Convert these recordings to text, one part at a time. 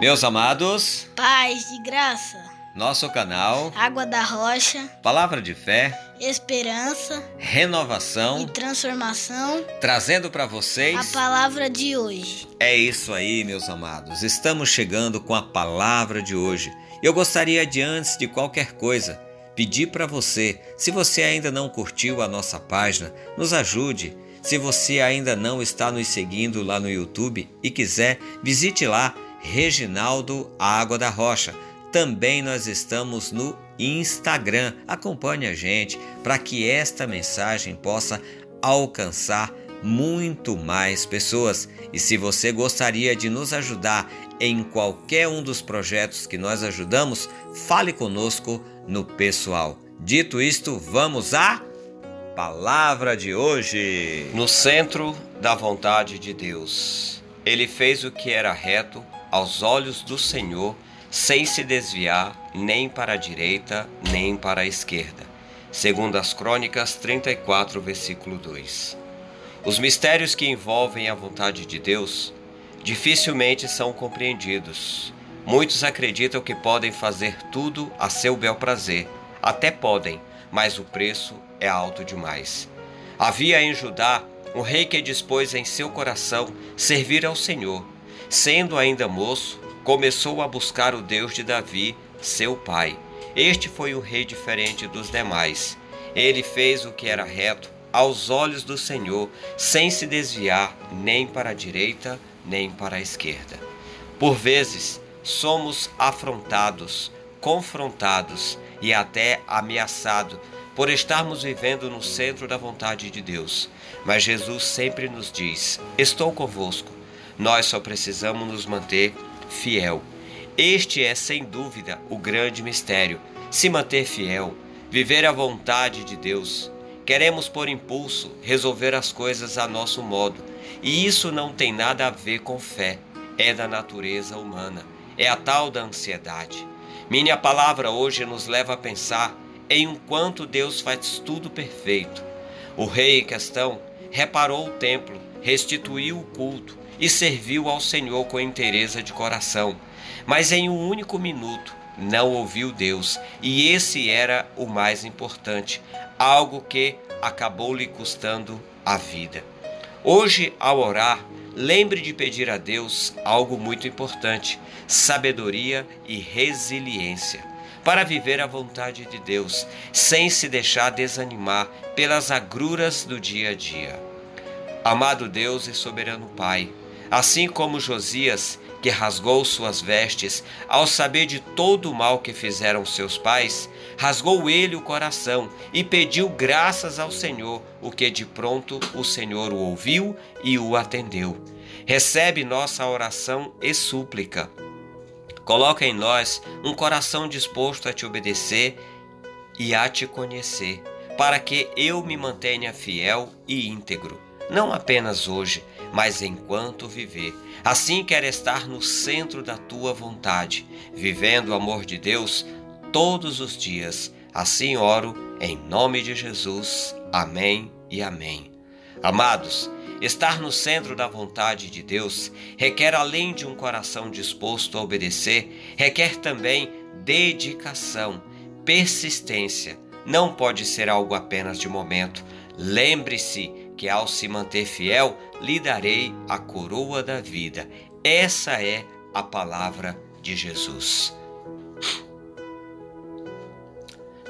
Meus amados, paz de graça, nosso canal Água da Rocha, Palavra de Fé, Esperança Renovação e Transformação, trazendo para vocês a palavra de hoje. É isso aí, meus amados. Estamos chegando com a palavra de hoje. Eu gostaria de antes de qualquer coisa pedir para você, se você ainda não curtiu a nossa página, nos ajude. Se você ainda não está nos seguindo lá no YouTube e quiser, visite lá Reginaldo Água da Rocha. Também nós estamos no Instagram. Acompanhe a gente para que esta mensagem possa alcançar muito mais pessoas. E se você gostaria de nos ajudar em qualquer um dos projetos que nós ajudamos, fale conosco no pessoal. Dito isto, vamos à palavra de hoje. No centro da vontade de Deus, ele fez o que era reto aos olhos do Senhor, sem se desviar nem para a direita nem para a esquerda. Segundo as Crônicas 34, versículo 2. Os mistérios que envolvem a vontade de Deus dificilmente são compreendidos. Muitos acreditam que podem fazer tudo a seu bel prazer. Até podem, mas o preço é alto demais. Havia em Judá um rei que dispôs em seu coração servir ao Senhor Sendo ainda moço, começou a buscar o Deus de Davi, seu pai. Este foi um rei diferente dos demais. Ele fez o que era reto aos olhos do Senhor, sem se desviar nem para a direita nem para a esquerda. Por vezes, somos afrontados, confrontados e até ameaçados por estarmos vivendo no centro da vontade de Deus. Mas Jesus sempre nos diz: Estou convosco nós só precisamos nos manter fiel. Este é, sem dúvida, o grande mistério. Se manter fiel, viver a vontade de Deus. Queremos, por impulso, resolver as coisas a nosso modo. E isso não tem nada a ver com fé. É da natureza humana. É a tal da ansiedade. Minha palavra hoje nos leva a pensar em um quanto Deus faz tudo perfeito. O rei em questão reparou o templo, restituiu o culto, e serviu ao Senhor com inteireza de coração. Mas em um único minuto não ouviu Deus, e esse era o mais importante, algo que acabou lhe custando a vida. Hoje, ao orar, lembre de pedir a Deus algo muito importante: sabedoria e resiliência para viver a vontade de Deus, sem se deixar desanimar pelas agruras do dia a dia. Amado Deus e soberano Pai, Assim como Josias, que rasgou suas vestes, ao saber de todo o mal que fizeram seus pais, rasgou ele o coração e pediu graças ao Senhor, o que de pronto o Senhor o ouviu e o atendeu. Recebe nossa oração e súplica. Coloca em nós um coração disposto a te obedecer e a te conhecer, para que eu me mantenha fiel e íntegro, não apenas hoje, mas enquanto viver. Assim quero estar no centro da tua vontade, vivendo o amor de Deus todos os dias. Assim oro em nome de Jesus. Amém e amém. Amados, estar no centro da vontade de Deus requer, além de um coração disposto a obedecer, requer também dedicação, persistência. Não pode ser algo apenas de momento. Lembre-se que ao se manter fiel, lhe darei a coroa da vida. Essa é a palavra de Jesus.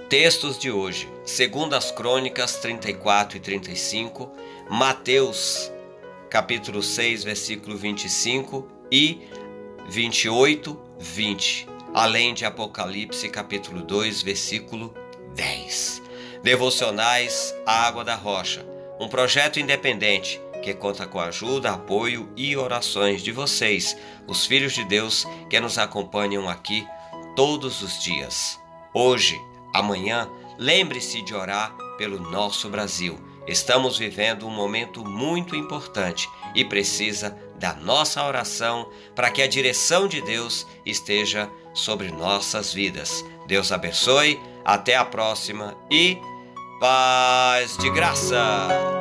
Textos de hoje, segundo as Crônicas 34 e 35, Mateus capítulo 6, versículo 25 e 28, 20, além de Apocalipse capítulo 2, versículo 10. Devocionais Água da Rocha um projeto independente que conta com a ajuda, apoio e orações de vocês, os filhos de Deus que nos acompanham aqui todos os dias. Hoje, amanhã, lembre-se de orar pelo nosso Brasil. Estamos vivendo um momento muito importante e precisa da nossa oração para que a direção de Deus esteja sobre nossas vidas. Deus abençoe, até a próxima e Paz de graça.